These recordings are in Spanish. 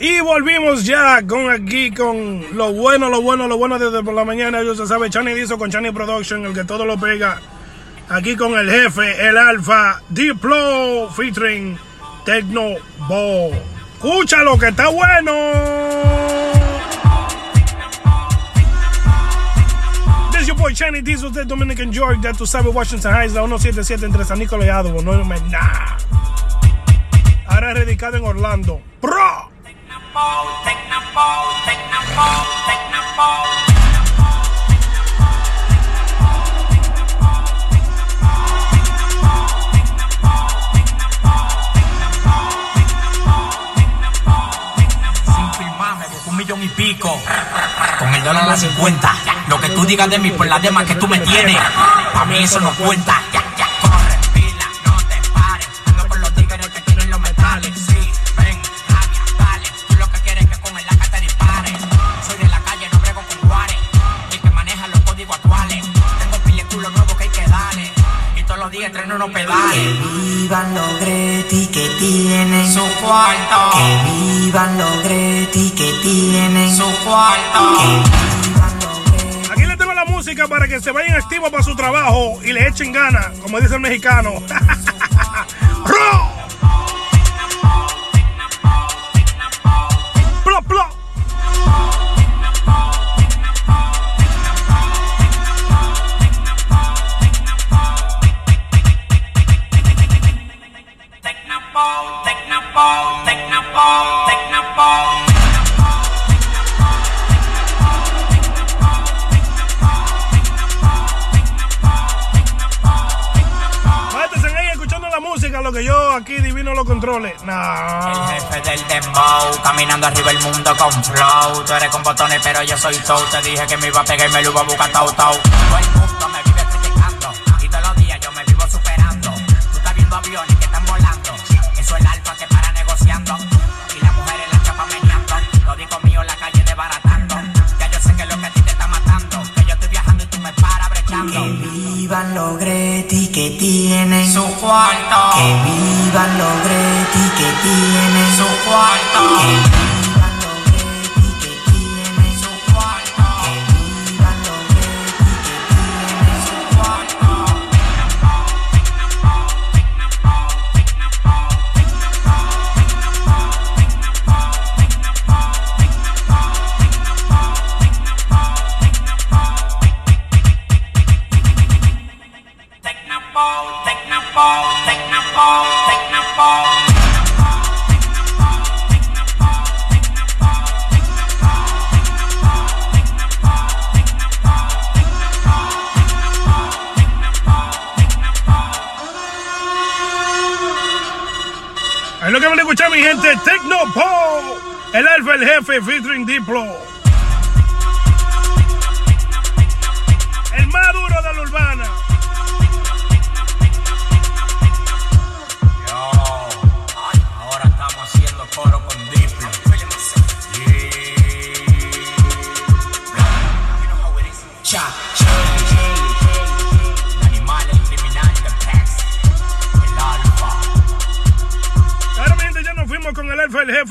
Y volvimos ya con aquí con lo bueno, lo bueno, lo bueno desde por la mañana. Yo se sabe, Chani Dizo con Chani Production, el que todo lo pega. Aquí con el jefe, el alfa, Diplo, featuring Tecno Ball. Escúchalo que está bueno. This your boy Chani Diesel de Dominican George, de tu sabe Washington Heights, la 177 entre San Nicolás y Adobo. No me nada. Ahora radicado en Orlando. ¡Pro! Y pico. Con el dólar a las 50. Lo que tú digas de mí por las demás que tú me tienes. Pa' mí eso no cuenta. Pedales. Que vivan los Greti que tienen Su cuarto. Que vivan los Greti que tienen Su cuarto. Aquí le tengo la música para que se vayan activos para su trabajo y le echen ganas, como dice el mexicano. lo que yo aquí divino los controles. El No. jefe del dembow, caminando arriba el mundo con flow. Tú eres con botones, pero yo soy toe. Te dije que me iba a pegar y me lo iba a buscar tau tau. Todo el mundo me vive criticando y todos los días yo me vivo superando. Tú estás viendo aviones que están volando. Eso es el alfa que para negociando. Y las mujeres la chapa meneando. Los discos míos en la calle desbaratando. Ya yo sé que lo que a ti te está matando. Que yo estoy viajando y tú me paras brechando. Que vivan los Greti que tienen cuarto. Que vivan los Greti que tienen Su cuarto. Ahí lo que van a escuchar, mi gente, Tecnopo. El alfa, el jefe, featuring Diplo.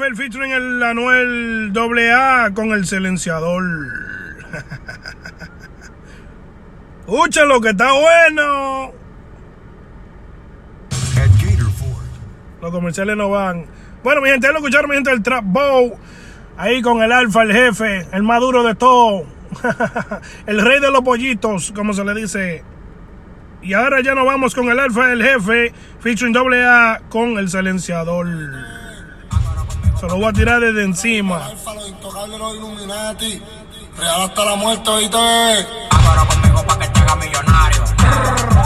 El featuring el Anuel AA con el silenciador. Escúchalo que está bueno. Los comerciales no van. Bueno, mi gente, ya lo escucharon, mi gente, el Trap Bow. Ahí con el alfa, el jefe, el más duro de todo. el rey de los pollitos, como se le dice. Y ahora ya nos vamos con el alfa, el jefe, featuring AA con el silenciador. Se lo voy a tirar desde encima. Alfa, los intocables, los Illuminati. Real hasta la muerte, oíste, bebé. Agora conmigo pa' que te haga millonario.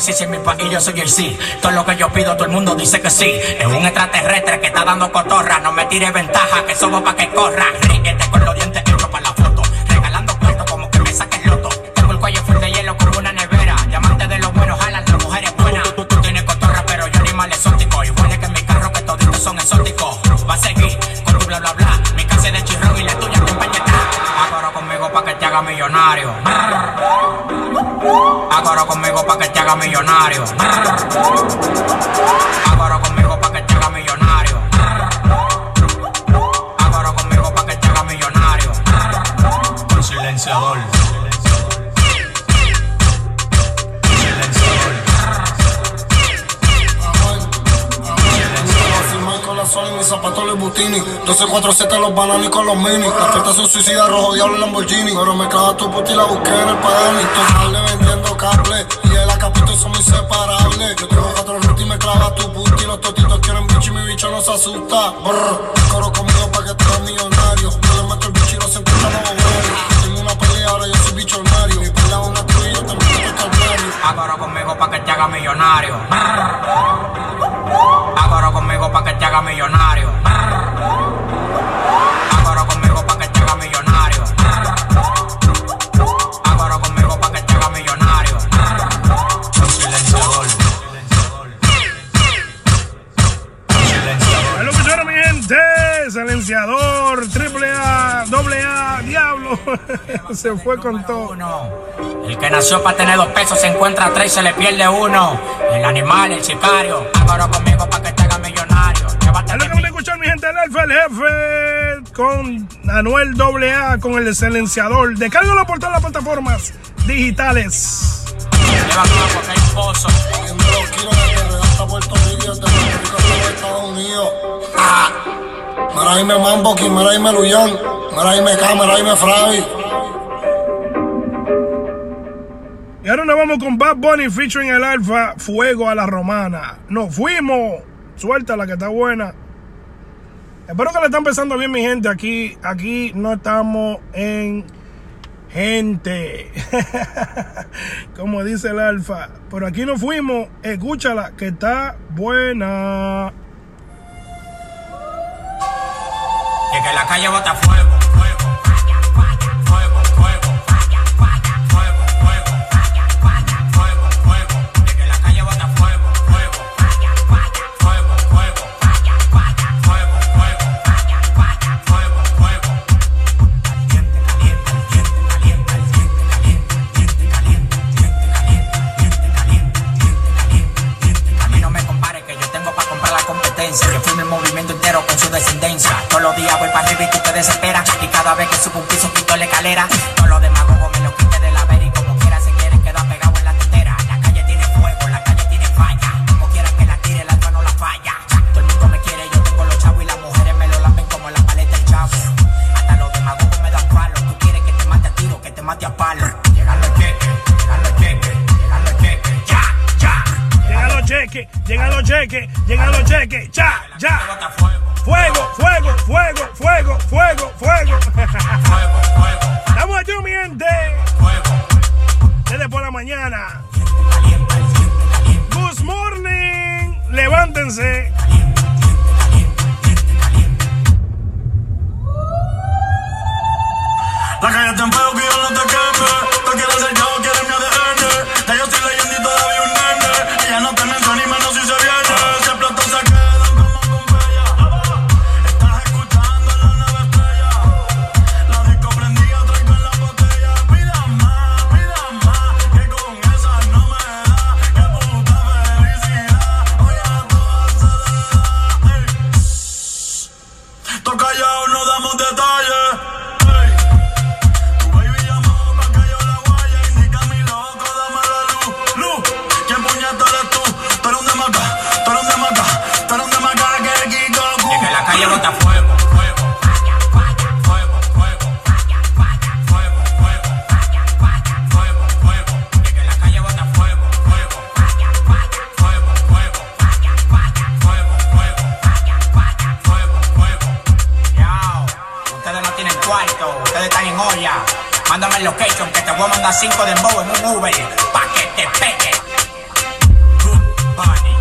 Sí, en mi país soy el sí. Todo lo que yo pido, todo el mundo dice que sí. Es un extraterrestre que está dando cotorra. No me tires ventaja, que somos pa' que corra. Ríguete con los butini 1247 los bananos y con los mini. Las fiestas son suicidas, rojo diablo Lamborghini. Pero me clava tu puta y la busqué en el Pagani Total vendiendo cable Y el acapito son inseparables. Yo tengo cuatro rutas y me clava tu puta Y los totitos quieren bicho y mi bicho no se asusta. Brr, coro conmigo pa' que te Silenciador, triple A, doble A, diablo. Se fue con todo. Uno. El que nació para tener dos pesos se encuentra tres y se le pierde uno. El animal, el sicario. Agora conmigo pa' que te haga millonario. Es lo de que van a escuchar, mi gente, el Alfa, el jefe, con Anuel AA, con el silenciador. Descárgalo por todas las plataformas digitales. Llévate a cualquier pozo. Viendo los kilos desde Real hasta Puerto Rico, desde Puerto Rico hasta Estados Unidos. Ah. Mira ahí me Mamboki, mira ahí me Luyan, mira ahí me K, mira ahí me Fravi. Y ahora nos vamos con Bad Bunny featuring el Alfa, Fuego a la Romana. Nos fuimos. Suelta la que está buena. Espero que le están pensando bien, mi gente. Aquí, aquí no estamos en gente. Como dice el Alfa. Pero aquí nos fuimos. Escúchala, que está buena. Que la calle bota fuego, Todos los días voy para arriba y tú te desesperas. Y cada vez que subo un piso quito la escalera. Todos los demagogos me lo quite de la vera y como quiera se quieren quedar pegados en la tetera. La calle tiene fuego, la calle tiene falla. Como quiera que la tire, el alfa no la falla. Todo el mundo me quiere, yo tengo los chavos y las mujeres me lo lamben como la paleta del chavo. Hasta los demagogos me dan palo. Tú quieres que te mate a tiro, que te mate a palo. Llegan los cheques, llegan los cheques, llegan los cheques. Ya, ya. Llegan los cheques, llegan los cheques, llegan los cheques. Ya, La ya. Fuego, Fuego, fuego, fuego, fuego, fuego, fuego. fuego, Estamos aquí, mi gente. fuego. Desde por la mañana. Good morning. Levántense. La calle está en fuego que yo no te queme. 5 de Bow en un Uber, pa' que te pegue. Good Bunny,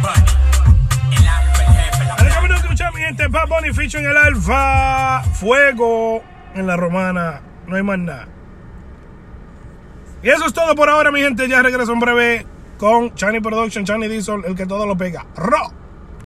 Bunny, el alfa, escuchar, mi gente, Bad Bunny Ficho en el alfa, fuego en la romana, no hay más nada. Y eso es todo por ahora, mi gente. Ya regreso en breve con Chani Production, Chani Diesel, el que todo lo pega. ¡Rock!